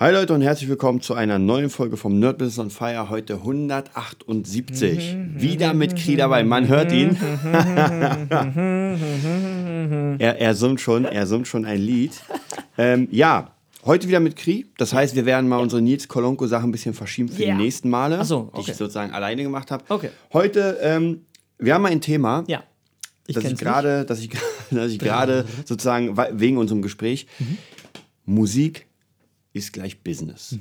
Hi Leute und herzlich willkommen zu einer neuen Folge vom Nerd Business on Fire. Heute 178. Wieder mit Kri dabei. Man hört ihn. er, er summt schon, er summt schon ein Lied. Ähm, ja, heute wieder mit Kri. Das heißt, wir werden mal unsere Nils Kolonko Sachen ein bisschen verschieben für Yeah. die nächsten Male, Ach so, die okay. ich sozusagen alleine gemacht habe. Okay. Heute, ähm, wir haben ein Thema. Ja. Ich dass ich kenn's gerade, dass ich, dass ich gerade sozusagen we- wegen unserem Gespräch Musik ist gleich Business.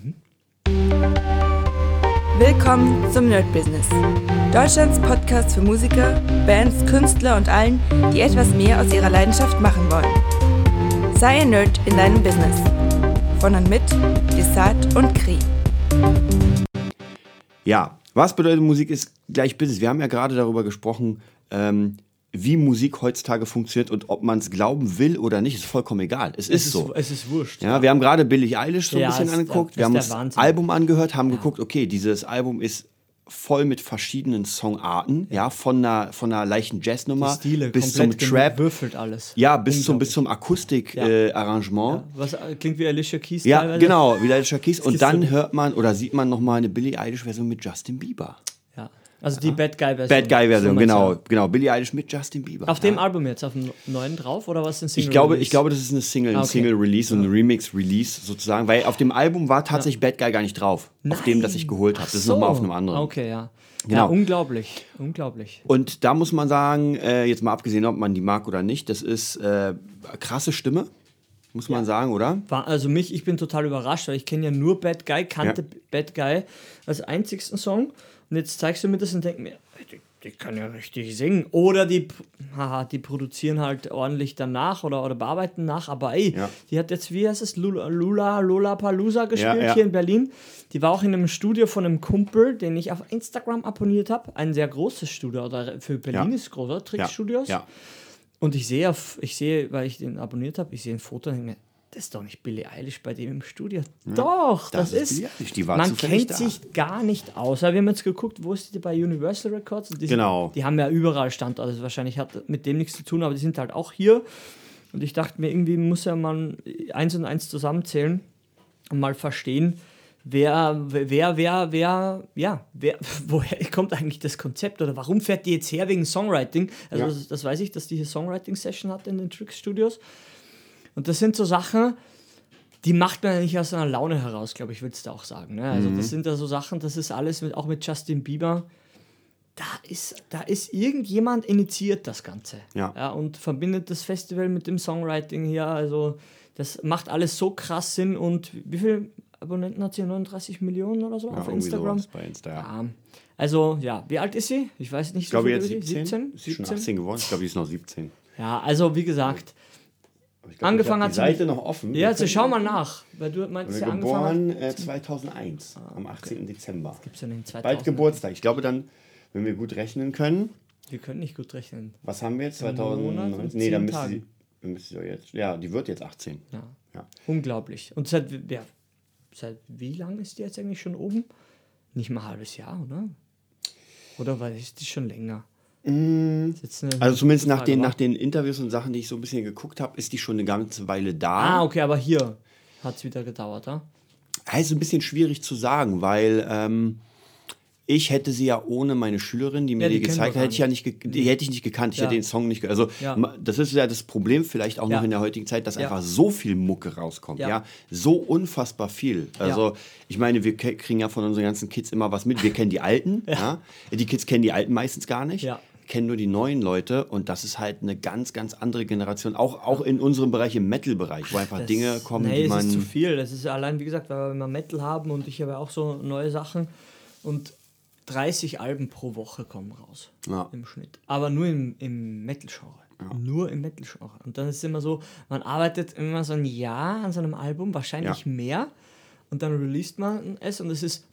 Willkommen zum Nerd Business. Deutschlands Podcast für Musiker, Bands, Künstler und allen, die etwas mehr aus ihrer Leidenschaft machen wollen. Sei ein Nerd in deinem Business. Von und mit Desart und Kri. Ja, was bedeutet Musik ist gleich Business? Wir haben ja gerade darüber gesprochen, ähm, wie Musik heutzutage funktioniert und ob man es glauben will oder nicht, ist vollkommen egal. Es, Es ist so. Es ist wurscht. Ja, wir haben gerade Billie Eilish so ein Ja, bisschen ist- angeguckt. das Wir haben ist der das Wahnsinn. Album angehört, haben geguckt, okay, dieses Album ist voll mit verschiedenen Songarten, ja, von einer, von einer leichten Jazznummer Stile, bis zum Trap, gewürfelt alles. ja, bis zum, bis zum Ja. Akustik-Arrangement. Was äh, klingt wie Alicia Keys Ja, teilweise. genau, wie Alicia Keys. Und ist dann hört man oder sieht man nochmal eine Billie Eilish-Version mit Justin Bieber. Ja. Also die Bad Guy-Version. Bad Guy-Version, genau, genau. Billie Eilish mit Justin Bieber. Auf dem ja. Album jetzt, auf dem neuen drauf oder was ein Single Ich glaube, Release? ich glaube, das ist eine Single, ein Ah, okay. Single-Release und ein Remix-Release sozusagen, weil auf dem Album war tatsächlich Bad Guy gar nicht drauf. Auf dem, das ich geholt habe. Das ist so. nochmal auf einem anderen. Okay, ja. Genau. Ja, unglaublich. Unglaublich. Und da muss man sagen, äh, jetzt mal abgesehen, ob man die mag oder nicht, das ist äh, krasse Stimme, muss man sagen, oder? War, also mich, ich bin total überrascht, weil ich kenne ja nur Bad Guy, kannte Ja. Bad Guy als einzigsten Song. Und jetzt zeigst du mir das und denk mir, die, die kann ja richtig singen. Oder die, haha, die produzieren halt ordentlich danach oder, oder bearbeiten nach. Aber ey, Ja. die hat jetzt, wie heißt es, Lula, Lula, Lola Palusa gespielt ja. hier in Berlin. Die war auch in einem Studio von einem Kumpel, den ich auf Instagram abonniert habe. Ein sehr großes Studio, oder für Berlin Ja. ist es groß, oder? Trickstudios. Ja. Und ich sehe, ich sehe, weil ich den abonniert habe, ich sehe ein Foto und denke mir, das ist doch nicht Billie Eilish bei dem im Studio. Doch, das das, ist ist. Man kennt da. sich gar nicht aus. Aber wir haben jetzt geguckt, wo ist die bei Universal Records? Die Genau. Sind, die haben ja überall Standorte. Also wahrscheinlich hat mit dem nichts zu tun, aber die sind halt auch hier. Und ich dachte mir, irgendwie muss ja man eins und eins zusammenzählen und mal verstehen, wer, wer, wer, wer, ja, wer, woher kommt eigentlich das Konzept oder warum fährt die jetzt her wegen Songwriting? Also Ja. das, das weiß ich, dass die hier Songwriting-Session hat in den Tricks Studios. Und das sind so Sachen, die macht man ja nicht aus einer Laune heraus, glaube ich, würdest du auch sagen. Ne? Also Mhm. das sind ja so Sachen, das ist alles mit, auch mit Justin Bieber. Da ist, da ist irgendjemand initiiert das Ganze. Ja. und verbindet das Festival mit dem Songwriting hier. Also das macht alles so krass Sinn. Und wie viele Abonnenten hat sie? 39 Millionen oder so Ja, auf Instagram? bei Insta, ja. Ja. Also, ja, wie alt ist sie? Ich weiß nicht. Ich glaube so jetzt über die. 17. 17? Ist schon 18 geworden. Ich glaube, die ist noch 17. Ja, also wie gesagt, ich glaub, Angefangen hat die Seite noch offen. ja, also schau mal nach. Weil du meintest Wir ja angefangen geboren äh, 2001, am 18. Dezember. Gibt's ja den 2000 Bald Geburtstag. Ich glaube dann, wenn wir gut rechnen können, Wir können nicht gut rechnen. was haben wir jetzt? Monat 2019? und Nee, dann müsste sie, müsste sie jetzt. Ja, die wird jetzt 18. Ja. Ja. Unglaublich. Und seit, ja, seit wie lang ist die jetzt eigentlich schon oben? Nicht mal ein halbes Jahr, oder? Oder war ist die schon länger? Eine Also zumindest nach Frage, den, nach den Interviews und Sachen, die ich so ein bisschen geguckt habe, ist die schon eine ganze Weile da. Ah, okay, aber hier hat es wieder gedauert, ja? Ist ein bisschen schwierig zu sagen, weil ähm, ich hätte sie ja ohne meine Schülerin, die mir Ja, die, die gezeigt hat, hätte ich ja nicht, die hätte ich nicht gekannt. Ich Ja. hätte den Song nicht, also Ja. das ist ja das Problem vielleicht auch noch in der heutigen Zeit, dass einfach so viel Mucke rauskommt, ja, so unfassbar viel. Also ich meine, wir kriegen ja von unseren ganzen Kids immer was mit. Wir kennen die Alten, ja. Die Kids kennen die Alten meistens gar nicht. Ja. Kennen nur die neuen Leute und das ist halt eine ganz, ganz andere Generation. Auch, auch in unserem Bereich, im Metal-Bereich, wo einfach Das- Dinge kommen, nee, die es ist zu man. viel. Das ist ja allein, wie gesagt, weil wir immer Metal haben und ich habe auch so neue Sachen. Und 30 Alben pro Woche kommen raus Ja. im Schnitt. Aber nur im, im Metal-Genre. Nur im Metal-Genre. Und dann ist es immer so, man arbeitet immer so ein Jahr an so einem Album, wahrscheinlich Ja. mehr. Und dann released man es und es ist,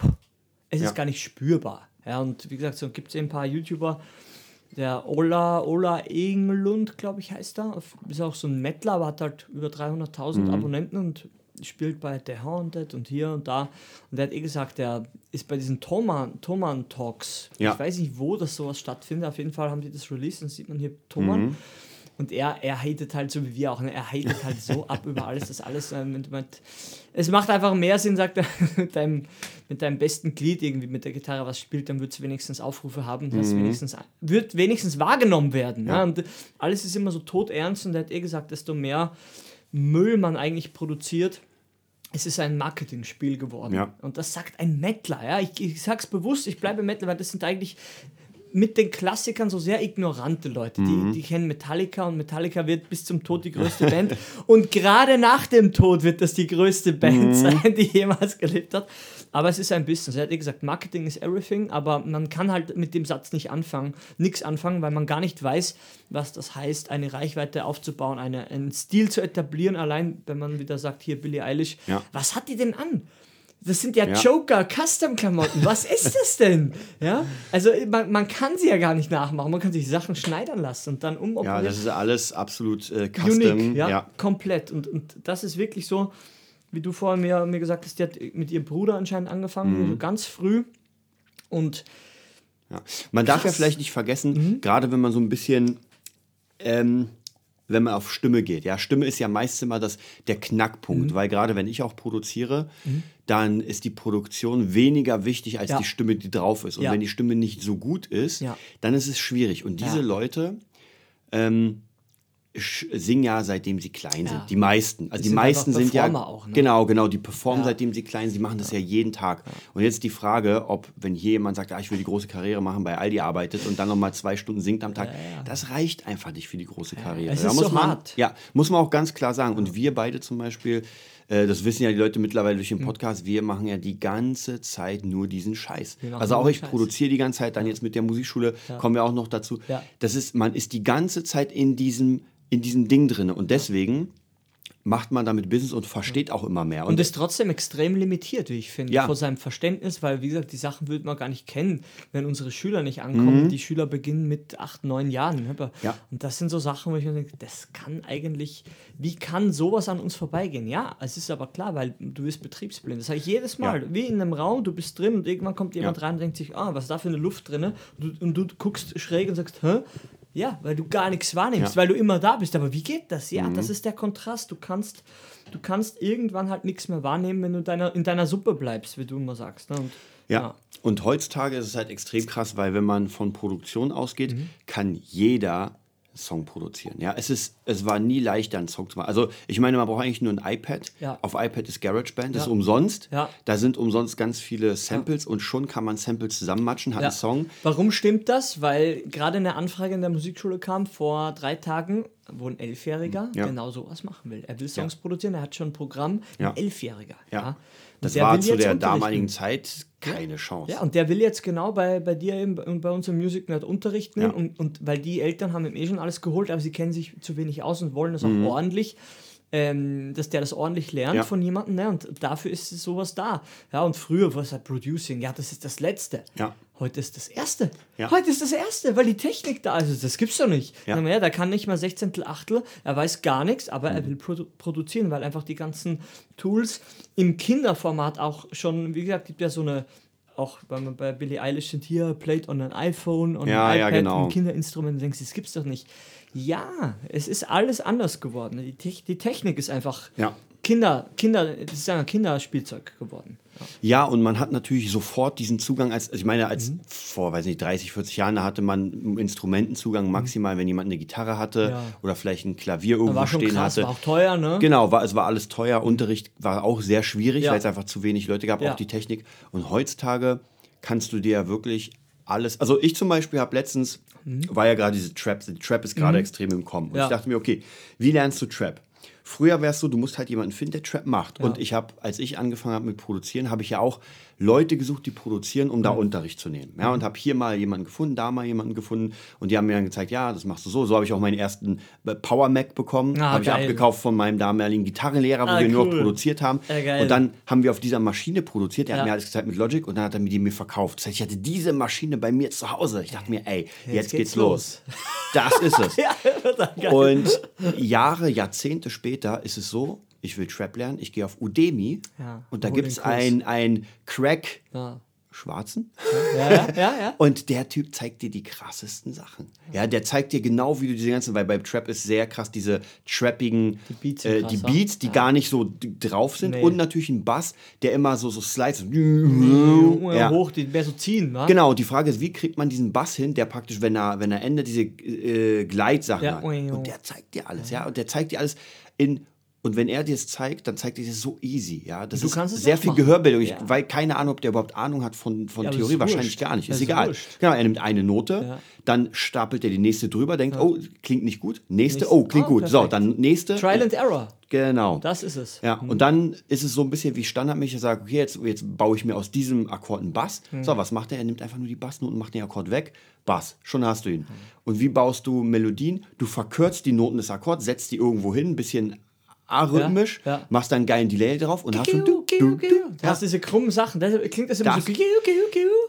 es Ja. ist gar nicht spürbar. Ja, und wie gesagt, so gibt es ein paar YouTuber, der Ola, Ola Englund, glaube ich, heißt er. Ist auch so ein Mettler, aber hat halt über 300.000 Mhm. Abonnenten und spielt bei The Haunted und hier und da. Und der hat eh gesagt, der ist bei diesen Thoman, Thoman Talks. Ja. Ich weiß nicht, wo das sowas stattfindet. Auf jeden Fall haben die das released und sieht man hier Thoman. Mhm. Und er, er hatet halt so wie wir auch. Ne? Er hatet halt so ab über alles, das alles. Äh, mit, mit, es macht einfach mehr Sinn, sagt er, mit deinem, mit deinem besten Glied irgendwie mit der Gitarre was spielt, dann wird es wenigstens Aufrufe haben, das Mhm. wenigstens, wird wenigstens wahrgenommen werden. Ja. Und alles ist immer so todernst und er hat eh gesagt, desto mehr Müll man eigentlich produziert, es ist ein Marketingspiel geworden. Ja. Und das sagt ein Mettler. Ja? Ich, ich sag's bewusst, ich bleibe Mettler, weil das sind eigentlich mit den Klassikern so sehr ignorante Leute. Mhm. Die, die kennen Metallica und Metallica wird bis zum Tod die größte Band. Und gerade nach dem Tod wird das die größte Band Mhm. sein, die jemals gelebt hat. Aber es ist ein Business. Er hat eh gesagt, Marketing is everything, aber man kann halt mit dem Satz nicht anfangen, nichts anfangen, weil man gar nicht weiß, was das heißt, eine Reichweite aufzubauen, eine, einen Stil zu etablieren. Allein, wenn man wieder sagt, hier Billie Eilish, Ja. was hat die denn an? Das sind ja, Ja. Joker, Custom-Klamotten. Was ist das denn? Ja? Also man, man kann sie ja gar nicht nachmachen. Man kann sich Sachen schneidern lassen und dann Ja, umoperieren. das ist alles absolut äh, custom. Unique, ja, ja. komplett. Und, und das ist wirklich so, wie du vorhin mir, mir gesagt hast, die hat mit ihrem Bruder anscheinend angefangen, Mhm. so ganz früh. Und Ja. Man darf ja Krass. Mhm. vielleicht nicht vergessen, gerade wenn man so ein bisschen, ähm, wenn man auf Stimme geht. Ja, Stimme ist ja meist immer das, der Knackpunkt, Mhm. weil gerade wenn ich auch produziere, dann ist die Produktion weniger wichtig als Ja. die Stimme, die drauf ist. Und Ja. wenn die Stimme nicht so gut ist, Ja. dann ist es schwierig. Und diese. Leute ähm, singen ja seitdem sie klein sind. Ja. Die meisten. Also Die sind meisten sind ja. Auch, ne? Genau, genau. Die performen Ja. seitdem sie klein sind. Die machen das ja, jeden Tag. Und jetzt die Frage, ob, wenn hier jemand sagt, ah, ich will die große Karriere machen, bei Aldi arbeitet und dann nochmal zwei Stunden singt am Tag, das reicht einfach nicht für die große Karriere. es Da ist muss so man, hart. Ja, muss man auch ganz klar sagen. Und wir beide zum Beispiel, äh, das wissen ja die Leute mittlerweile durch den Mhm. Podcast, wir machen ja die ganze Zeit nur diesen Scheiß. Also auch ich Scheiß. produziere die ganze Zeit, dann jetzt mit der Musikschule kommen wir auch noch dazu. Das ist, man ist die ganze Zeit in diesem, in diesem Ding drin. Und deswegen macht man damit Business und versteht auch immer mehr. Und ist trotzdem extrem limitiert, wie ich finde, Ja. vor seinem Verständnis, weil, wie gesagt, die Sachen würde man gar nicht kennen, wenn unsere Schüler nicht ankommen. Die Schüler beginnen mit acht, neun Jahren. ne? Mhm. Ja. Und das sind so Sachen, wo ich mir denke, das kann eigentlich, wie kann sowas an uns vorbeigehen? Ja, es ist aber klar, weil du bist betriebsblind. Das sage ich jedes Mal. Ja. Wie in einem Raum, du bist drin und irgendwann kommt jemand rein und denkt sich, ah, was ist da für eine Luft drin? Und du, und du guckst schräg und sagst, hä? Ja, weil du gar nichts wahrnimmst, Ja. weil du immer da bist. Aber wie geht das? Ja, Mhm. das ist der Kontrast. Du kannst, du kannst irgendwann halt nichts mehr wahrnehmen, wenn du deiner, in deiner Suppe bleibst, wie du immer sagst. Ne? Und, Ja. Und heutzutage ist es halt extrem krass, weil wenn man von Produktion ausgeht, Mhm. kann jeder Song produzieren. Ja, es ist, es war nie leichter, einen Song zu machen. Also ich meine, man braucht eigentlich nur ein iPad. Ja. Auf iPad ist GarageBand, das Ja. ist umsonst. Ja. Da sind umsonst ganz viele Samples und schon kann man Samples zusammenmatchen, hat einen Song. Warum stimmt das? Weil gerade eine Anfrage in der Musikschule kam vor drei Tagen, wo ein Elfjähriger Ja. genau sowas machen will. Er will Songs produzieren, er hat schon ein Programm, ein. Elfjähriger. Ja. Das war zu der damaligen Zeit keine Chance. Ja, und der will jetzt genau bei, bei dir eben und bei uns im Music Nerd Unterricht nehmen. Ja. Und, und weil die Eltern haben ihm eh schon alles geholt, aber sie kennen sich zu wenig aus und wollen das auch Mhm. ordentlich, ähm, dass der das ordentlich lernt Ja. von jemandem. Ne? Und dafür ist sowas da. Ja, und früher war es halt Producing, ja, das ist das Letzte. Ja. Heute ist das Erste. Ja. Heute ist das Erste, weil die Technik da ist. Das gibt's doch nicht. Ja. Ja. Ja, da kann nicht mal Sechzehntel, Achtel, er weiß gar nichts, aber Mhm. er will produ produzieren, weil einfach die ganzen Tools im Kinderformat auch schon, wie gesagt, gibt ja so eine, auch bei, bei Billie Eilish sind hier, played on an iPhone, on Ja, an ja, iPad, genau. ein Kinderinstrument, du denkst, das gibt's doch nicht. Ja, es ist alles anders geworden. Die, Tech- die Technik ist einfach Ja. Kinder, Kinder, das ist ein Kinderspielzeug geworden. Ja. Ja, und man hat natürlich sofort diesen Zugang, als, also ich meine, als Mhm. vor, weiß nicht, 30, 40 Jahren, da hatte man Instrumentenzugang maximal, wenn jemand eine Gitarre hatte Mhm. Ja. oder vielleicht ein Klavier irgendwo War schon stehen krass, hatte. war auch teuer, ne? Genau, war, es war alles teuer. Unterricht war auch sehr schwierig, Ja. weil es einfach zu wenig Leute gab, auch die Technik. Und heutzutage kannst du dir ja wirklich alles. Also ich zum Beispiel habe letztens, war ja gerade diese Trap, die Trap ist gerade extrem im Kommen. Und Mhm. Ja. ich dachte mir, okay, wie lernst du Trap? Früher wärst du, du musst halt jemanden finden, der Trap macht. Und ich habe, als ich angefangen habe mit Produzieren, habe ich ja auch Leute gesucht, die produzieren, um da Unterricht zu nehmen. Ja, und habe hier mal jemanden gefunden, da mal jemanden gefunden. Und die haben mir dann gezeigt, ja, das machst du so. So habe ich auch meinen ersten äh, Power Mac bekommen. Ah, habe ich abgekauft von meinem damaligen Gitarrenlehrer, wo Ah, wir nur cool. produziert haben. Geil. und dann haben wir auf dieser Maschine produziert. Er Ja. hat mir alles gezeigt mit Logic und dann hat er mir die mir verkauft. Das heißt, ich hatte diese Maschine bei mir zu Hause. Ich dachte mir, ey, jetzt, geht's geht's los. Das ist es. Ja. Und Jahre, Jahrzehnte später ist es so, ich will Trap lernen, ich gehe auf Udemy Ja, und da gibt es den Kurs. ein, ein Crack Ja. Schwarzen. Ja, ja. Und der Typ zeigt dir die krassesten Sachen. Ja, der zeigt dir genau, wie du diese ganzen, weil beim Trap ist sehr krass diese trappigen, Die Beats äh, die. Beats, die gar nicht so drauf sind Nee. und natürlich ein Bass, der immer so, so slides. Ja. Hoch, die mehr so ziehen, wa? Genau, die Frage ist, wie kriegt man diesen Bass hin, der praktisch, wenn er, wenn er endet, diese äh, Gleitsachen Ja. hat. Und der zeigt dir alles, ja. Und der zeigt dir alles in. Und wenn er dir es zeigt, dann zeigt er dir es so easy, ja. Das du ist kannst es sehr viel machen. Gehörbildung. Ich Ja. weiß keine Ahnung, ob der überhaupt Ahnung hat von, von Ja, Theorie. Wahrscheinlich gar nicht. Das Ist ist egal. wurscht. Genau, er nimmt eine Note, Ja. dann stapelt er die nächste drüber, denkt, oh, klingt nicht gut. Nächste, Nächste. oh, klingt Ah, gut. So, perfekt. dann nächste. Trial and Error. Genau. Das ist es. Ja, und dann ist es so ein bisschen wie standardmäßig, ich sage, okay, jetzt, jetzt baue ich mir aus diesem Akkord einen Bass. So, was macht er? Er nimmt einfach nur die Bassnoten, macht den Akkord weg. Bass, schon hast du ihn. Und wie baust du Melodien? Du verkürzt die Noten des Akkords, setzt die irgendwo hin, ein bisschen arrhythmisch, Ja, ja. machst dann einen geilen Delay drauf und hast so, Du du, du, du, hast diese krummen Sachen. Das klingt das immer Das- so.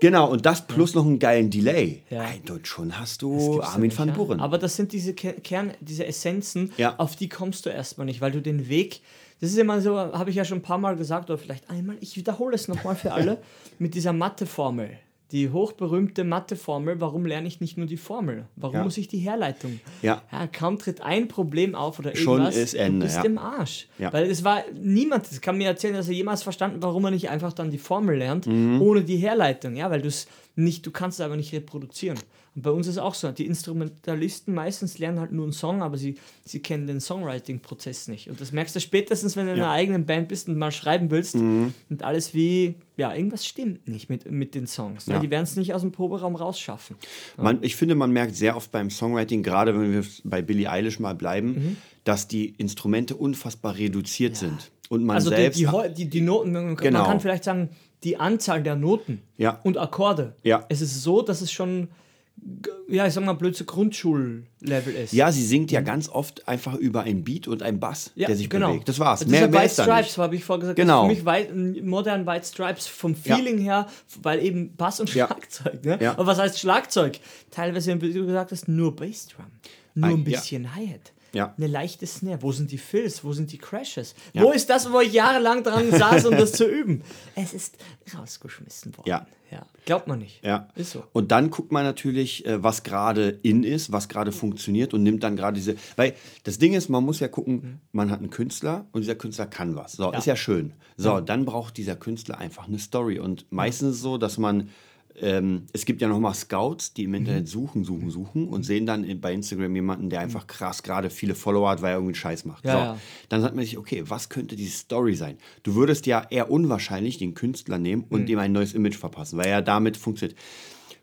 Genau, und das plus noch einen geilen Delay. Ja. Und schon hast du ja Armin nicht, van. Buren. Aber das sind diese Ke- Kern, diese Essenzen, Ja. auf die kommst du erstmal nicht, weil du den Weg, das ist immer so, habe ich ja schon ein paar Mal gesagt, oder vielleicht einmal, ich wiederhole es nochmal für alle, mit dieser Matheformel. Die hochberühmte Matheformel, warum lerne ich nicht nur die Formel? Warum Ja. muss ich die Herleitung? Ja. kaum tritt ein Problem auf oder Schon irgendwas, ist Ende, du bist ja. im Arsch. Ja. Weil es war, niemand das kann mir erzählen, dass er jemals verstanden, warum er nicht einfach dann die Formel lernt, Mhm. ohne die Herleitung. Ja, weil du es nicht, du kannst es aber nicht reproduzieren. Und bei uns ist es auch so, die Instrumentalisten meistens lernen halt nur einen Song, aber sie, sie kennen den Songwriting-Prozess nicht. Und das merkst du spätestens, wenn du in einer eigenen Band bist und mal schreiben willst Mhm. und alles wie, ja, irgendwas stimmt nicht mit, mit den Songs. Ja. Ja. Die werden es nicht aus dem Proberaum rausschaffen. Man, ich finde, man merkt sehr oft beim Songwriting, gerade wenn wir bei Billie Eilish mal bleiben, Mhm. dass die Instrumente unfassbar reduziert sind. Und man Also die, selbst. die, Heu- die, die Noten, man, Genau. man kann vielleicht sagen, die Anzahl der Noten und Akkorde. Ja. Es ist so, dass es schon, ja, ich sag mal, blöd so Grundschullevel ist. ja, sie singt ja ganz oft einfach über ein Beat und ein Bass, Ja, der sich genau. bewegt. Das war's. Das Mehr ja mehr White ist Stripes, habe ich vorher gesagt. Genau. Das ist für mich modern White Stripes vom Ja. Feeling her, weil eben Bass und Ja. Schlagzeug. Ne? Ja. Und was heißt Schlagzeug? Teilweise, wie du gesagt hast, nur Bassdrum. Nur ein ja. bisschen Hi-Hat. Ja. Eine leichte Snare. Wo sind die Fills? Wo sind die Crashes? Ja. Wo ist das, wo ich jahrelang dran saß, um das zu üben? Es ist rausgeschmissen worden. Ja. ja. Glaubt man nicht. Ja. Ist so. Und dann guckt man natürlich, äh, was gerade in ist, was gerade funktioniert und nimmt dann gerade diese. Weil das Ding ist, man muss ja gucken, man hat einen Künstler und dieser Künstler kann was. So, ist ja schön. So, dann braucht dieser Künstler einfach eine Story. Und meistens so, dass man. Ähm, es gibt ja noch mal Scouts, die im Mhm. Internet suchen, suchen, suchen und sehen dann bei Instagram jemanden, der einfach krass gerade viele Follower hat, weil er irgendwie einen Scheiß macht. Ja, so. ja. Dann sagt man sich, okay, was könnte die Story sein? Du würdest ja eher unwahrscheinlich den Künstler nehmen und Mhm. dem ein neues Image verpassen, weil er damit funktioniert.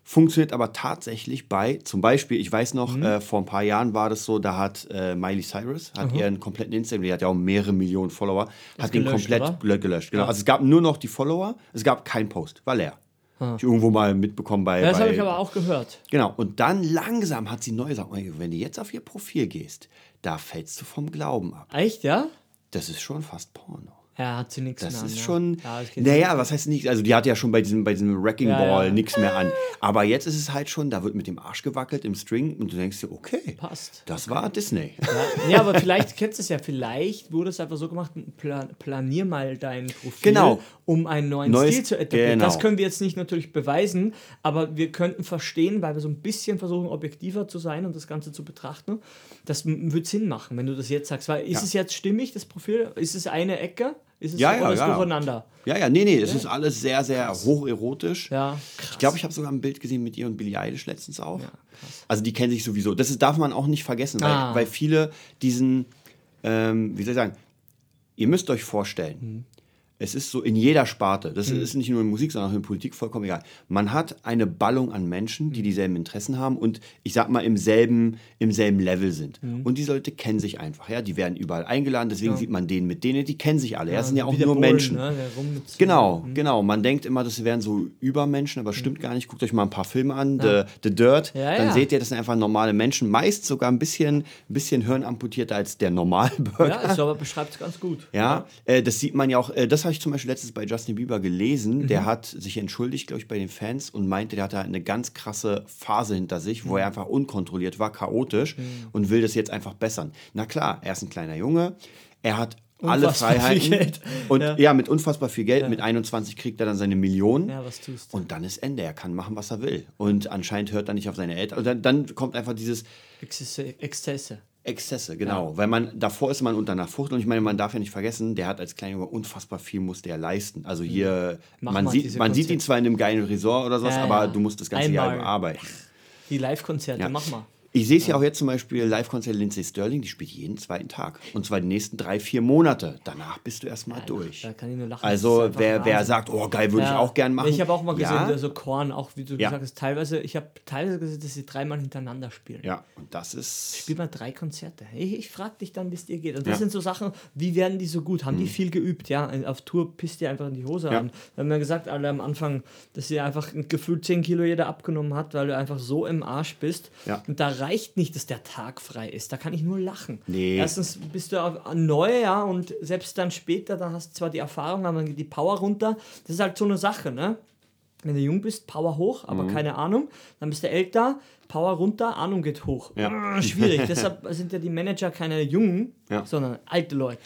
Funktioniert aber tatsächlich bei, zum Beispiel, ich weiß noch, Mhm. äh, vor ein paar Jahren war das so, da hat äh, Miley Cyrus, hat ihren kompletten Instagram, die hat ja auch mehrere Millionen Follower, hat den gelöscht, komplett oder? gelöscht. Genau. Also es gab nur noch die Follower, es gab keinen Post, war leer. Hab Ich irgendwo mal mitbekommen bei. Das habe ich aber auch gehört. Genau, und dann langsam hat sie neue Sachen. Wenn du jetzt auf ihr Profil gehst, da fällst du vom Glauben ab. Echt, ja? Das ist schon fast Porno. Ja, hat sie nichts Das mehr an, ist ja. schon. Ja, das naja, was heißt nicht? Also, die hat ja schon bei diesem, bei diesem Wrecking Ja, Ball ja. nichts mehr an. Aber jetzt ist es halt schon, da wird mit dem Arsch gewackelt im String und du denkst dir, okay, Passt. das war Disney. Ja, ja, aber vielleicht kennst du es ja. Vielleicht wurde es einfach so gemacht: plan, planier mal dein Profil, Genau. um einen neuen Neues- Stil zu etablieren. genau. Das können wir jetzt nicht natürlich beweisen, aber wir könnten verstehen, weil wir so ein bisschen versuchen, objektiver zu sein und das Ganze zu betrachten. Das wird Sinn machen, wenn du das jetzt sagst. Weil ist es jetzt stimmig, das Profil? Ist es eine Ecke? Ist es Ja, so ja, alles ja. durcheinander? Ja, ja, nee, nee, es ist alles sehr, sehr hocherotisch. Ja, Ich glaube, ich habe sogar ein Bild gesehen mit ihr und Billie Eilish letztens auch. Ja, krass. Also die kennen sich sowieso. Das ist, darf man auch nicht vergessen, weil, Ah. weil viele diesen, ähm, wie soll ich sagen, ihr müsst euch vorstellen, Mhm. Es ist so in jeder Sparte, das ist nicht nur in Musik, sondern auch in Politik vollkommen egal. Man hat eine Ballung an Menschen, Mhm. die dieselben Interessen haben und ich sag mal im selben, im selben Level sind. Mhm. Und die Leute kennen sich einfach, ja. Die werden überall eingeladen, deswegen sieht man denen mit denen, die kennen sich alle. Ja, das sind ja auch nur Bohlen, Menschen. Ne? Mit so- Genau, genau. Man denkt immer, das wären so Übermenschen, aber das stimmt gar nicht. Guckt euch mal ein paar Filme an, The, The Dirt, Ja, dann ja. seht ihr, das sind einfach normale Menschen, meist sogar ein bisschen, ein bisschen hirnamputierter als der Normalbürger. Ja, ist aber beschreibt es ganz gut. Ja, äh, das sieht man ja auch, äh, das habe ich zum Beispiel letztens bei Justin Bieber gelesen. Mhm. Der hat sich entschuldigt, glaube ich, bei den Fans und meinte, der hatte eine ganz krasse Phase hinter sich, Mhm. wo er einfach unkontrolliert war, chaotisch und will das jetzt einfach bessern. Na klar, er ist ein kleiner Junge, er hat alle Unfassbar Freiheiten. Und ja. Ja. mit unfassbar viel Geld. Mit 21 kriegt er dann seine Millionen. Ja, was tust du? Und dann ist Ende. Er kann machen, was er will. Und anscheinend hört er nicht auf seine Eltern. Und dann, dann kommt einfach dieses Exzesse. Exzesse. Exzesse, genau. Weil man, davor ist man unter einer Furcht. Und ich meine, man darf ja nicht vergessen, der hat als Kleinjunge unfassbar viel musste er leisten. Also hier, Mach man, sieht, man sieht ihn zwar in einem geilen Resort oder sowas, Ja, aber ja. du musst das ganze Jahr Einmal. über arbeiten. Die Live-Konzerte, Ja. mach mal. Ich sehe es ja auch jetzt zum Beispiel Live-Konzert Lindsay Sterling, die spielt jeden zweiten Tag. Und zwar die nächsten drei, vier Monate. Danach bist du erstmal durch. Da kann ich nur lachen. Also wer, wer sagt, oh geil, würde ich Ja. auch gern machen. Ich habe auch mal gesehen, ja, der so Korn, auch wie du Ja. gesagt hast, teilweise, ich habe teilweise gesehen, dass sie dreimal hintereinander spielen. Ja, und das ist... Spiel mal drei Konzerte. Ich, ich frage dich dann, wie es dir geht. Und das Ja. sind so Sachen, wie werden die so gut? Haben die viel geübt? Ja, auf Tour pisst dir einfach in die Hose Ja. an. Wir haben ja gesagt, alle am Anfang, dass ihr einfach gefühlt 10 Kilo jeder abgenommen hat, weil du einfach so im Arsch bist. Ja. Und da reicht nicht, dass der Tag frei ist. Da kann ich nur lachen. Nee. Erstens bist du neu, ja, und selbst dann später, dann hast du zwar die Erfahrung, aber dann geht die Power runter. Das ist halt so eine Sache, ne? Wenn du jung bist, Power hoch, Mhm. aber keine Ahnung. Dann bist du älter, Power runter, Ahnung geht hoch. Ja. Ah, Schwierig. Deshalb sind ja die Manager keine Jungen, Ja. sondern alte Leute.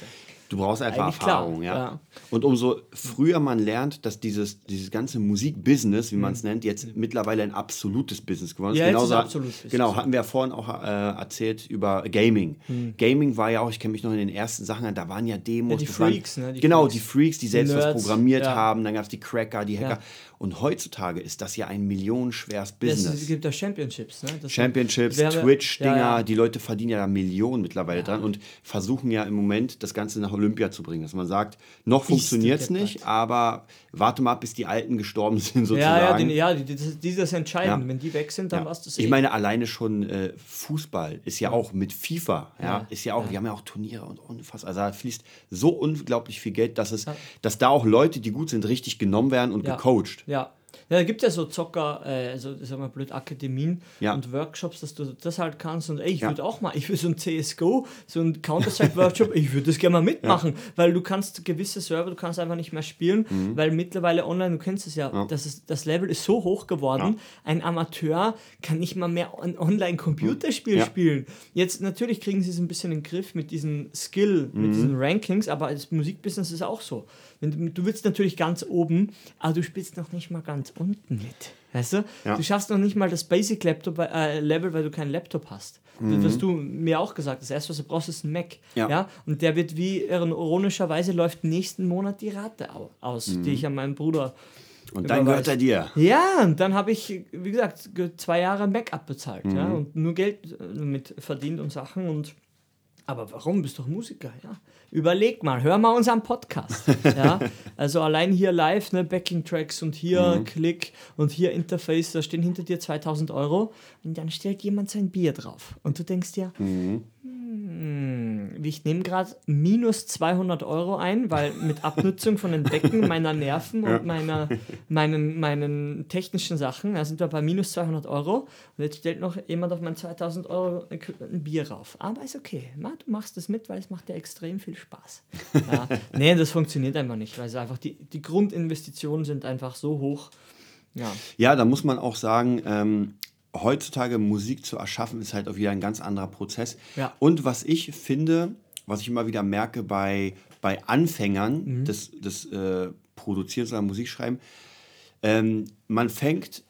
Du brauchst einfach Erfahrung, ja. ja. Und umso früher man lernt, dass dieses, dieses ganze Musikbusiness, wie man es nennt, jetzt mittlerweile ein absolutes Business geworden ist. Mhm. Ja, ist Genauso hat- absolut Business. Genau, hatten wir ja vorhin auch äh, erzählt über Gaming. Gaming war ja auch, ich kenne mich noch in den ersten Sachen an, da waren ja Demos. Ja, die das waren- Freaks, ne, die genau, Freaks. die Freaks, die selbst was Nerds, programmiert ja. haben. Dann gab es die Cracker, die Hacker. Ja. Und heutzutage ist das ja ein millionenschweres Es Business. gibt da Championships. Ne? Das Championships, ja- Twitch-Dinger, ja, ja. die Leute verdienen ja da Millionen mittlerweile dran und versuchen ja im Moment das Ganze nach Olympia zu bringen. Dass man sagt, noch funktioniert es nicht, aber warte mal, bis die Alten gestorben sind sozusagen. Ja, ja, die, ja das, das entscheiden. Ja. Wenn die weg sind, dann Ja. war's das Ich eh. meine, alleine schon äh, Fußball ist ja auch mit FIFA, ja, Ja. ist ja auch, die haben ja auch Turniere und unfassbar. Also da fließt so unglaublich viel Geld, dass es, dass da auch Leute, die gut sind, richtig genommen werden und Ja. gecoacht. Ja. Ja, da gibt ja so Zocker, äh, also sag mal blöd, Akademien Ja. und Workshops, dass du das halt kannst. Und ey, ich Ja. würde auch mal, ich würde so ein CSGO, so ein Counter-Strike-Workshop, ich würde das gerne mal mitmachen, weil du kannst gewisse Server, du kannst einfach nicht mehr spielen, Mhm. weil mittlerweile online, du kennst es ja, Das, ist, das Level ist so hoch geworden, ein Amateur kann nicht mal mehr ein Online-Computerspiel Ja. spielen. Jetzt natürlich kriegen sie es ein bisschen in den Griff mit diesen Skill, Mhm. mit diesen Rankings, aber das Musikbusiness ist auch so. Du, willst natürlich ganz oben, aber du spielst noch nicht mal ganz unten mit. Weißt du? Ja. Du schaffst noch nicht mal das Basic Laptop äh, Level, weil du keinen Laptop hast. Das hast du mir auch gesagt. Das erste, was du brauchst, ist ein Mac. Mhm. Ja. Ja? Und der wird wie ironischerweise läuft nächsten Monat die Rate au- aus, Mhm. die ich an meinen Bruder. Und dann gehört er dir. Ja, und dann habe ich, wie gesagt, ge- zwei Jahre Mac abbezahlt. Ja? Mhm. Und nur Geld äh, mit verdient und Sachen und aber warum? Bist doch Musiker, ja. Überleg mal, hör mal unseren Podcast. ja? Also allein hier live, ne, Backing-Tracks und hier Klick und hier Interface, da stehen hinter dir 2000 Euro und dann stellt jemand sein Bier drauf. Und du denkst dir, hm, ich nehme gerade minus 200 Euro ein, weil mit Abnutzung von den Becken meiner Nerven und meiner, meinen, meinen technischen Sachen, da sind wir bei minus 200 Euro und jetzt stellt noch jemand auf mein 2000 Euro ein ein Bier rauf. Aber ist okay, Ma, du machst das mit, weil es macht dir extrem viel Spaß. Ja, nee, das funktioniert einfach nicht, weil es einfach die, die Grundinvestitionen sind einfach so hoch. Ja, Ja, da muss man auch sagen, ähm, heutzutage Musik zu erschaffen, ist halt auch wieder ein ganz anderer Prozess. Ja. Und was ich finde, was ich immer wieder merke bei, bei Anfängern Mhm. des, des äh, Produzierens oder Musikschreiben, ähm, man fängt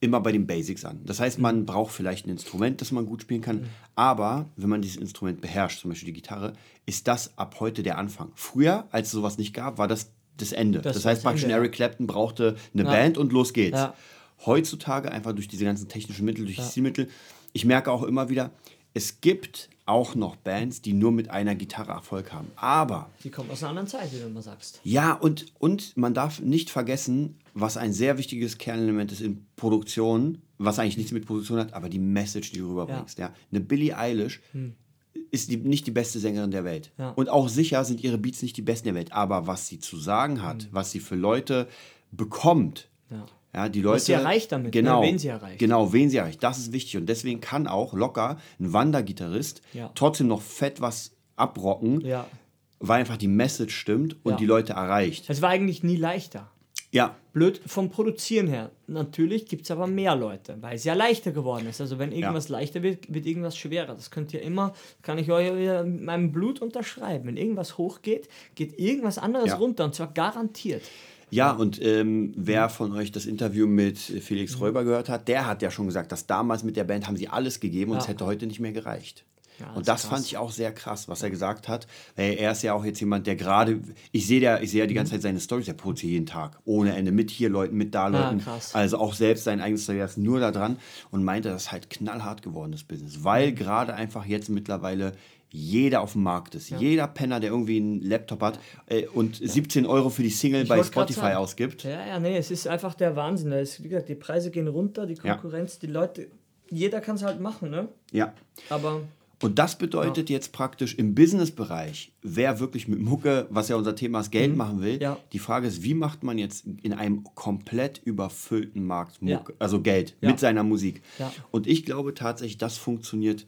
immer bei den Basics an. Das heißt, Mhm. man braucht vielleicht ein Instrument, das man gut spielen kann. Aber wenn man dieses Instrument beherrscht, zum Beispiel die Gitarre, ist das ab heute der Anfang. Früher, als es sowas nicht gab, war das das Ende. Das Das, heißt, praktisch Eric. Clapton brauchte eine Ja. Band und los geht's. Ja. Heutzutage einfach durch diese ganzen technischen Mittel, durch die Stilmittel, ich merke auch immer wieder, es gibt auch noch Bands, die nur mit einer Gitarre Erfolg haben. Aber die kommt aus einer anderen Zeit, wie du immer sagst. ja, und, und man darf nicht vergessen, was ein sehr wichtiges Kernelement ist in Produktion, was eigentlich nichts mit Produktion hat, aber die Message, die du rüberbringst. Ja. Eine Billie Eilish ist die, nicht die beste Sängerin der Welt. Hm. Ja. Und auch sicher sind ihre Beats nicht die besten der Welt. Aber was sie zu sagen hat, Hm. was sie für Leute bekommt, Ja. Ja, die Leute, sie erreicht damit, ne? genau, Wen sie erreicht. Genau, wen sie erreicht. Das ist wichtig. Und deswegen kann auch locker ein Wandergitarrist Ja. trotzdem noch fett was abrocken, Ja. weil einfach die Message stimmt und Ja. die Leute erreicht. Es war eigentlich nie leichter. Ja. Blöd vom Produzieren her. Natürlich gibt es aber mehr Leute, weil es ja leichter geworden ist. Also wenn irgendwas ja. leichter wird, wird irgendwas schwerer. Das könnt ihr immer, kann ich euch mit meinem Blut unterschreiben. Wenn irgendwas hochgeht, geht irgendwas anderes runter und zwar garantiert. Ja, und ähm, wer von euch das Interview mit Felix Räuber gehört hat, der hat ja schon gesagt, dass damals mit der Band haben sie alles gegeben und es hätte heute nicht mehr gereicht. Ja, und das fand ich auch sehr krass, was er gesagt hat. Weil er ist ja auch jetzt jemand, der gerade, ich sehe ja, ich ja die ganze Zeit seine Stories, der produziert jeden Tag. Ohne Ende. Mit hier Leuten, mit da Leuten. Ja, also auch selbst sein eigenes Story ist nur da dran und meinte, das ist halt knallhart geworden, das Business. Weil gerade einfach jetzt mittlerweile jeder auf dem Markt ist. Ja. Jeder Penner, der irgendwie einen Laptop hat äh, und ja. 17 Euro für die Single ich bei Spotify ausgibt. Ja, ja, nee, es ist einfach der Wahnsinn. Ist, wie gesagt, die Preise gehen runter, die Konkurrenz, die Leute, jeder kann es halt machen, ne? Ja. Aber und das bedeutet jetzt praktisch im Businessbereich, wer wirklich mit Mucke, was ja unser Thema ist, Geld mhm. machen will, ja. die Frage ist, wie macht man jetzt in einem komplett überfüllten Markt Mucke, also Geld mit seiner Musik? Und ich glaube tatsächlich, das funktioniert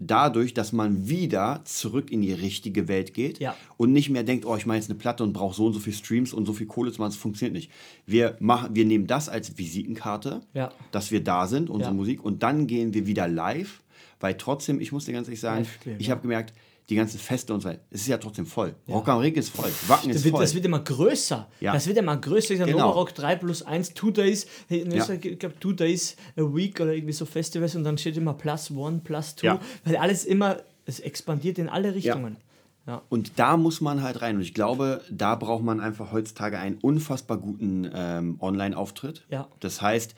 dadurch, dass man wieder zurück in die richtige Welt geht ja. und nicht mehr denkt, oh, ich mache jetzt eine Platte und brauche so und so viel Streams und so viel Kohle zu machen, das funktioniert nicht. Wir, machen, wir nehmen das als Visitenkarte, ja. dass wir da sind, unsere ja. Musik, und dann gehen wir wieder live weil trotzdem, ich muss dir ganz ehrlich sagen, ich habe gemerkt, die ganzen Feste und so weiter, es ist ja trotzdem voll. Ja. Rock am Ring ist voll, Wacken ist wird, voll. Das wird immer größer. Ja. Das wird immer größer. Ich genau. Rock 3 plus 1, Two Days, in ja. ich glaube Two Days a Week oder irgendwie so Festivals und dann steht immer Plus One, Plus Two, ja. weil alles immer, es expandiert in alle Richtungen. Ja. Und da muss man halt rein. Und ich glaube, da braucht man einfach heutzutage einen unfassbar guten ähm, Online-Auftritt. Ja. Das heißt,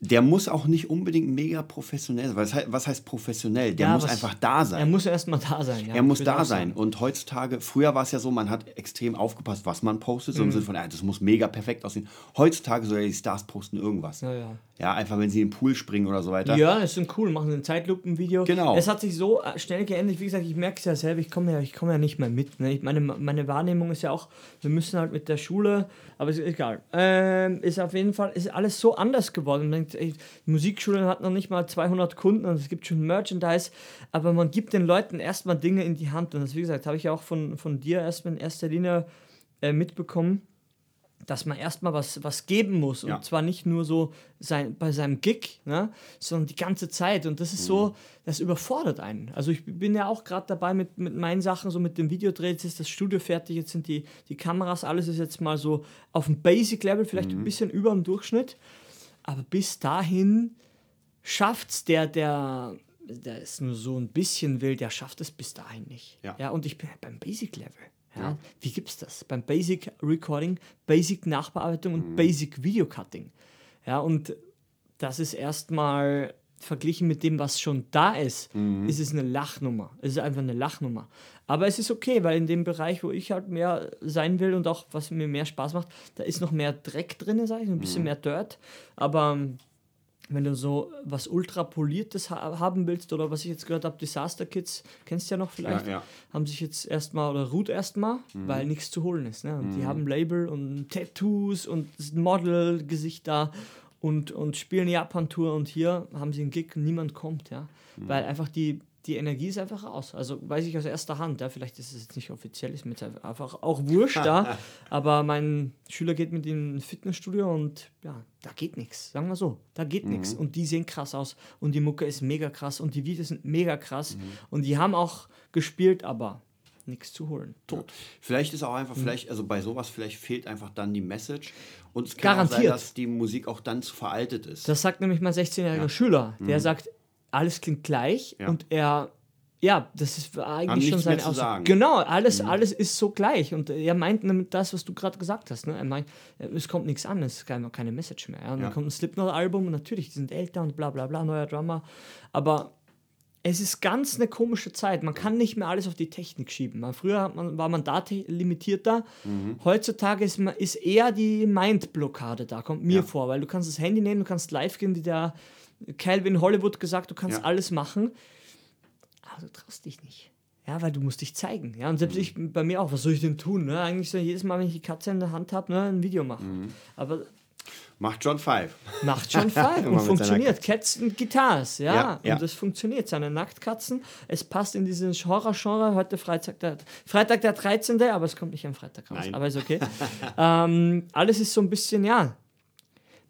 der muss auch nicht unbedingt mega professionell sein. Was heißt, was heißt professionell? Der ja, muss einfach da sein. Er muss erstmal da sein. Ja, er muss da sein. Und heutzutage, früher war es ja so, man hat extrem aufgepasst, was man postet, so mhm. im Sinne von, ja, das muss mega perfekt aussehen. Heutzutage soll ja die Stars posten irgendwas. Ja, ja. Ja, einfach wenn sie in den Pool springen oder so weiter. Ja, das ist cool, machen sie ein Zeitlupenvideo. Genau. Es hat sich so äh, schnell geändert, wie gesagt, ich merke es ja selber, ich komme ja, komm ja nicht mehr mit. Ne? Ich meine, meine Wahrnehmung ist ja auch, wir müssen halt mit der Schule, aber ist egal. Ähm, ist auf jeden Fall, ist alles so anders geworden. Man denkt, ey, die Musikschule hat noch nicht mal 200 Kunden und es gibt schon Merchandise, aber man gibt den Leuten erstmal Dinge in die Hand. Und das, wie gesagt, habe ich ja auch von, von dir erstmal in erster Linie äh, mitbekommen dass man erstmal was, was geben muss. Und zwar nicht nur so sein, bei seinem Gig, ne, sondern die ganze Zeit. Und das ist mhm. so, das überfordert einen. Also ich bin ja auch gerade dabei mit, mit meinen Sachen, so mit dem Videodreh, jetzt ist das Studio fertig, jetzt sind die, die Kameras, alles ist jetzt mal so auf dem Basic-Level, vielleicht mhm. ein bisschen über dem Durchschnitt. Aber bis dahin schafft es der, der, der es nur so ein bisschen will, der schafft es bis dahin nicht. Ja. ja und ich bin halt beim Basic-Level. Ja. Wie gibt es das? Beim Basic Recording, Basic Nachbearbeitung und mhm. Basic Video Cutting. Ja, und das ist erstmal verglichen mit dem, was schon da ist, mhm. ist es eine Lachnummer. Es ist einfach eine Lachnummer. Aber es ist okay, weil in dem Bereich, wo ich halt mehr sein will und auch was mir mehr Spaß macht, da ist noch mehr Dreck drin, sage ich, ein bisschen mhm. mehr Dirt. Aber wenn du so was ultra poliertes ha haben willst oder was ich jetzt gehört habe, Disaster Kids, kennst du ja noch vielleicht, ja, ja. haben sich jetzt erstmal oder ruht erstmal, mhm. weil nichts zu holen ist. Ne? Und mhm. die haben Label und Tattoos und Model-Gesicht da und, und spielen Japan-Tour und hier haben sie einen Gig und niemand kommt, ja. Mhm. Weil einfach die die Energie ist einfach raus. Also weiß ich aus erster Hand, ja, vielleicht ist es jetzt nicht offiziell, ist mir jetzt einfach auch wurscht da. aber mein Schüler geht mit in ein Fitnessstudio und ja, da geht nichts. Sagen wir so, da geht mhm. nichts. Und die sehen krass aus und die Mucke ist mega krass und die Videos sind mega krass mhm. und die haben auch gespielt, aber nichts zu holen. Tot. Vielleicht ist auch einfach, mhm. vielleicht, also bei sowas, vielleicht fehlt einfach dann die Message. Und es kann Garantiert. sein, dass die Musik auch dann zu veraltet ist. Das sagt nämlich mein 16-jähriger ja. Schüler. Der mhm. sagt, alles klingt gleich ja. und er ja, das ist eigentlich schon seine Aussage. Genau, alles, mhm. alles ist so gleich. Und er meint damit das, was du gerade gesagt hast. Ne? Er meint, es kommt nichts an, es ist keine, keine Message mehr. Ja? Und ja. dann kommt ein Slipknot-Album und natürlich, die sind älter und bla bla bla, neuer Drummer. Aber es ist ganz eine komische Zeit. Man kann nicht mehr alles auf die Technik schieben. Früher man, war man da limitierter. Mhm. Heutzutage ist, ist eher die Mind-Blockade da, kommt mir ja. vor. Weil du kannst das Handy nehmen, du kannst live gehen, wie der Calvin Hollywood gesagt, du kannst ja. alles machen, aber du traust dich nicht. Ja, weil du musst dich zeigen. Ja, und selbst mhm. ich bei mir auch, was soll ich denn tun? Ne? Eigentlich so jedes Mal, wenn ich die Katze in der Hand habe, ne, ein Video machen. Mhm. Aber Macht John Five. Macht John Five und funktioniert. Cats and Guitars, ja. Ja, ja. Und das funktioniert. Seine Nacktkatzen. Es passt in diesen Horror-Genre. Heute Freitag der, Freitag der 13., aber es kommt nicht am Freitag raus. Nein. Aber ist okay. ähm, alles ist so ein bisschen, ja.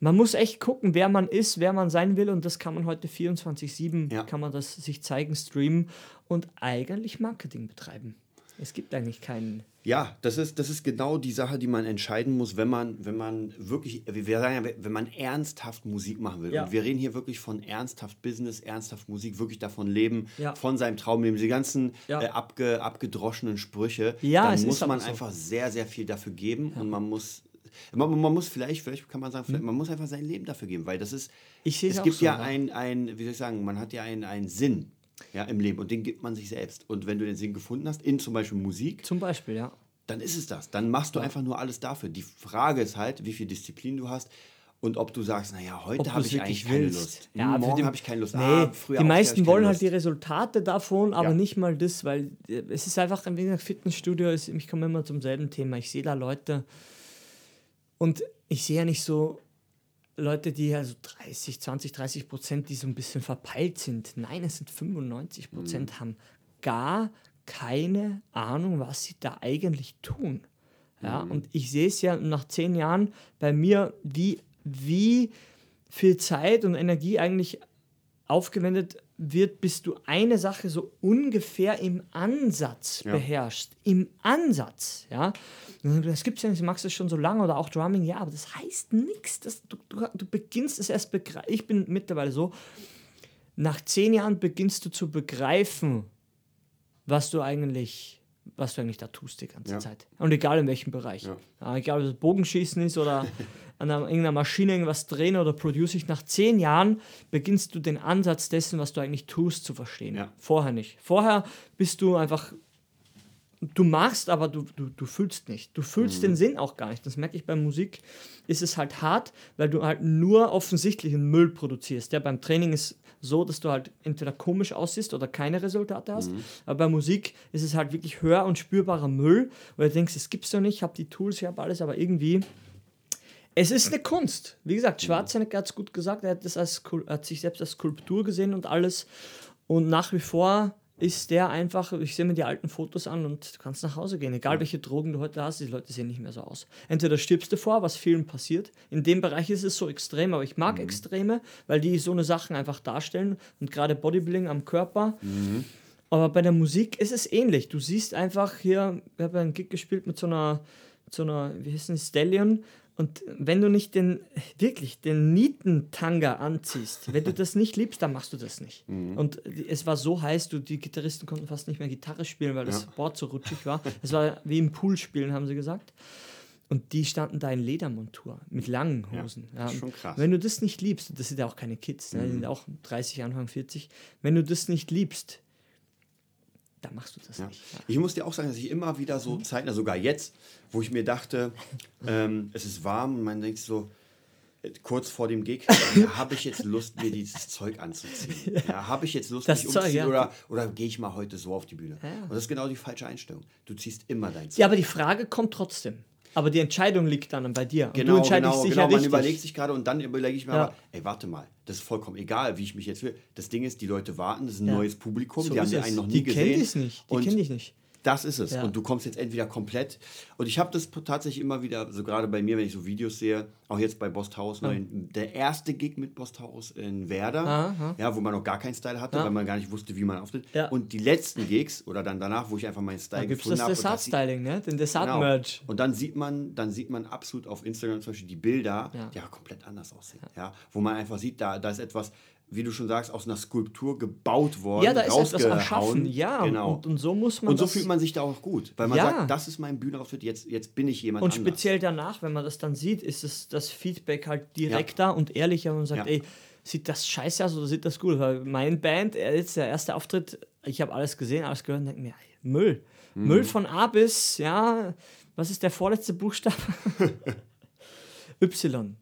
Man muss echt gucken, wer man ist, wer man sein will. Und das kann man heute 24-7, Ja. kann man das sich zeigen, streamen und eigentlich Marketing betreiben. Es gibt eigentlich keinen. Ja, das ist, das ist genau die Sache, die man entscheiden muss, wenn man, wenn man wirklich, wir sagen ja, wenn man ernsthaft Musik machen will. Ja. Und wir reden hier wirklich von ernsthaft Business, ernsthaft Musik, wirklich davon leben, Ja. von seinem Traumleben. Diese ganzen Ja. äh, abge, abgedroschenen Sprüche, Ja, dann muss man so. einfach sehr, sehr viel dafür geben und man muss. Man, man muss vielleicht, vielleicht kann man sagen, Hm. man muss einfach sein Leben dafür geben, weil das ist, Ich sehe es gibt so, ja ja. ein, ein, wie soll ich sagen, man hat ja einen, einen Sinn ja, im Leben und den gibt man sich selbst. Und wenn du den Sinn gefunden hast, in zum Beispiel Musik, Zum Beispiel, ja. dann ist es das. Dann machst du einfach nur alles dafür. Die Frage ist halt, wie viel Disziplin du hast und ob du sagst, naja, heute habe ich eigentlich keine willst. Lust. Ja, morgen die- habe ich keine Lust. Nee, Ah, die meisten wollen halt die. Resultate davon, aber Ja. nicht mal das, weil äh, es ist einfach, wie gesagt, Fitnessstudio, ist, ich komme immer zum selben Thema. Ich sehe da Leute und ich sehe ja nicht so Leute, die also 30, 20, 30 Prozent, die so ein bisschen verpeilt sind. Nein, es sind 95 Prozent, Mhm. haben gar keine Ahnung, was sie da eigentlich tun. Ja, Mhm. und ich sehe es ja nach zehn Jahren bei mir, wie, wie viel Zeit und Energie eigentlich aufgewendet wird, bis du eine Sache so ungefähr im Ansatz Ja. beherrschst. Im Ansatz, ja. Das gibt es ja nicht, du machst das schon so lange oder auch Drumming, ja, aber das heißt nichts. Das, du, du, du beginnst es erst begreifen. Ich bin mittlerweile so, nach zehn Jahren beginnst du zu begreifen, was du eigentlich, was du eigentlich da tust die ganze Ja. Zeit. Und egal in welchem Bereich. Ja. Egal, ob es Bogenschießen ist oder an einer, irgendeiner Maschine irgendwas drehen oder produce ich. Nach zehn Jahren beginnst du den Ansatz dessen, was du eigentlich tust, zu verstehen. Ja. Vorher nicht. Vorher bist du einfach, du machst, aber du, du, du fühlst nicht. Du fühlst den Sinn auch gar nicht. Das merke ich bei Musik. Ist es halt hart, weil du halt nur offensichtlichen Müll produzierst. Der beim Training ist so, dass du halt entweder komisch aussiehst oder keine Resultate hast. Aber bei Musik ist es halt wirklich hör- und spürbarer Müll, weil du denkst, es gibt's doch nicht, ich habe die Tools, ich habe alles, aber irgendwie. Es ist eine Kunst. Wie gesagt, Schwarzenegger hat es gut gesagt, er hat, das als, hat sich selbst als Skulptur gesehen und alles. Und nach wie vor ist der einfach, ich sehe mir die alten Fotos an und du kannst nach Hause gehen. Egal welche Drogen du heute hast, die Leute sehen nicht mehr so aus. Entweder stirbst du vor, was vielen passiert. In dem Bereich ist es so extrem, aber ich mag Extreme, weil die so eine Sachen einfach darstellen und gerade Bodybuilding am Körper. Aber bei der Musik ist es ähnlich. Du siehst einfach hier, ich habe einen Gig gespielt mit so einer, so einer wie heißt denn, Stallion. Und wenn du nicht den, wirklich, den Nietentanga anziehst, wenn du das nicht liebst, dann machst du das nicht. Und die- es war so heiß, du, die Gitarristen konnten fast nicht mehr Gitarre spielen, weil das Board so rutschig war. Es war wie im Pool spielen, haben sie gesagt. Und die standen da in Ledermontur mit langen Hosen. Ja, ist schon und krass. Wenn du das nicht liebst, das sind ja auch keine Kids, ne, die sind auch 30, Anfang 40, wenn du das nicht liebst, dann machst du das Ja. nicht. Ja. Ich muss dir auch sagen, dass ich immer wieder so Zeiten, also sogar jetzt, wo ich mir dachte, ähm, es ist warm und man denkt so, äh, kurz vor dem Gig, ja, habe ich jetzt Lust, mir dieses Zeug anzuziehen? Ja, habe ich jetzt Lust, Das mich Zeug, umzuziehen ja. oder, oder gehe ich mal heute so auf die Bühne? Und das ist genau die falsche Einstellung. Du ziehst immer dein Zeug. ja, aber die Frage kommt trotzdem. Aber die Entscheidung liegt dann bei dir. Und Genau, du entscheidest genau, dich genau. ja Man richtig. überlegt sich gerade und dann überlege ich mir Ja. aber, ey, warte mal, das ist vollkommen egal, wie ich mich jetzt will. Das Ding ist, die Leute warten, das ist ein Ja. neues Publikum, So die haben es. einen noch nie die gesehen. kennen dich nicht. Die und kennen dich nicht. Das ist es. Ja. Und du kommst jetzt entweder komplett. Und ich habe das tatsächlich immer wieder, so gerade bei mir, wenn ich so Videos sehe, auch jetzt bei Boss Taurus, neuen- der erste Gig mit Boss Taurus in Werder, Aha. ja, wo man noch gar keinen Style hatte, Ja. weil man gar nicht wusste, wie man auftritt. Ja. Und die letzten Gigs oder dann danach, wo ich einfach meinen Style Da gefunden das habe. und das Desart-Styling, ne? Den Genau. Desart-Merch. Und dann sieht man, dann sieht man absolut auf Instagram zum Beispiel die Bilder, Ja. die ja komplett anders aussehen. Ja. Wo man einfach sieht, da, da ist etwas, wie du schon sagst, aus einer Skulptur gebaut worden. Ja, da ist etwas erschaffen. Ja, genau. und, und so muss man Und so fühlt man sich da auch gut, weil man Ja. sagt, das ist mein Bühnenauftritt, jetzt, jetzt bin ich jemand Und anders. speziell danach, wenn man das dann sieht, ist es das Feedback halt direkter und ehrlicher und man sagt, Ja. ey, sieht das scheiße aus oder sieht das gut? Weil mein Band, er jetzt der erste Auftritt, ich habe alles gesehen, alles gehört und denke mir, ey, Müll. Mhm. Müll von A bis, ja, was ist der vorletzte Buchstabe? y.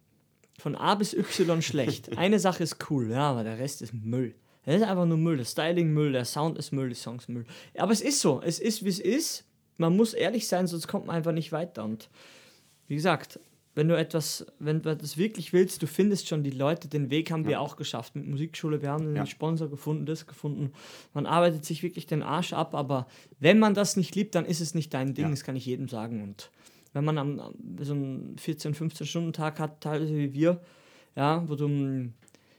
Von A bis Y schlecht. Eine Sache ist cool, ja, aber der Rest ist Müll. Das ist einfach nur Müll. Das Styling Müll, der Sound ist Müll, die Songs Müll. Aber es ist so, es ist wie es ist. Man muss ehrlich sein, sonst kommt man einfach nicht weiter. Und wie gesagt, wenn du etwas, wenn du das wirklich willst, du findest schon die Leute, den Weg haben wir auch geschafft mit Musikschule, wir haben einen Ja. Sponsor gefunden, das gefunden. Man arbeitet sich wirklich den Arsch ab, aber wenn man das nicht liebt, dann ist es nicht dein Ding, Ja. das kann ich jedem sagen. Und wenn man am, so einen 14, 15 Stunden Tag hat, teilweise wie wir, ja, wo du um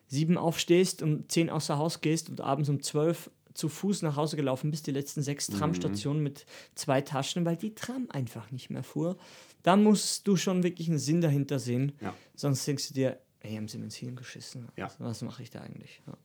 sieben aufstehst, um zehn außer Haus gehst und abends um zwölf zu Fuß nach Hause gelaufen bist, die letzten sechs Mhm. Tramstationen mit zwei Taschen, weil die Tram einfach nicht mehr fuhr, da musst du schon wirklich einen Sinn dahinter sehen. Ja. Sonst denkst du dir, ey, haben sie mir ins Hirn geschissen. Ja. Was mache ich da eigentlich? Ja,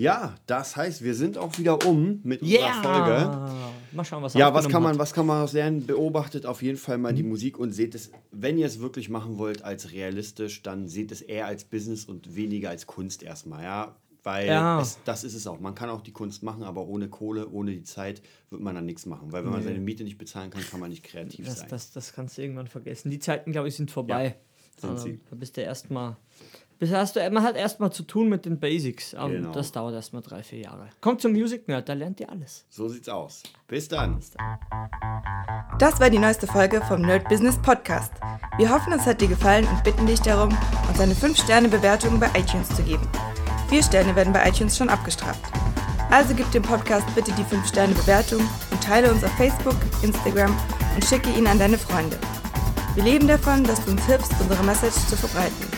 Ja, das heißt, wir sind auch wieder um mit unserer Folge. Mal schauen, was Ja, was kann man, hat. was kann man daraus lernen? Beobachtet auf jeden Fall mal die Mhm. Musik und seht es, wenn ihr es wirklich machen wollt als realistisch, dann seht es eher als Business und weniger als Kunst erstmal, ja. Weil Ja. es, das ist es auch. Man kann auch die Kunst machen, aber ohne Kohle, ohne die Zeit wird man dann nichts machen. Weil wenn man seine Miete nicht bezahlen kann, kann man nicht kreativ Das, sein. das, das kannst du irgendwann vergessen. Die Zeiten, glaube ich, sind vorbei. sind Also, sie. Da bist du erstmal. Bis hast du, man hat erstmal zu tun mit den Basics, aber Genau. das dauert erstmal drei, vier Jahre. Kommt zum Music Nerd, da lernt ihr alles. So sieht's aus. Bis dann. Das war die neueste Folge vom Nerd Business Podcast. Wir hoffen, es hat dir gefallen und bitten dich darum, uns eine 5-Sterne-Bewertung bei iTunes zu geben. Vier Sterne werden bei iTunes schon abgestraft. Also gib dem Podcast bitte die 5-Sterne-Bewertung und teile uns auf Facebook, Instagram und schicke ihn an deine Freunde. Wir leben davon, dass du uns hilfst, unsere Message zu verbreiten.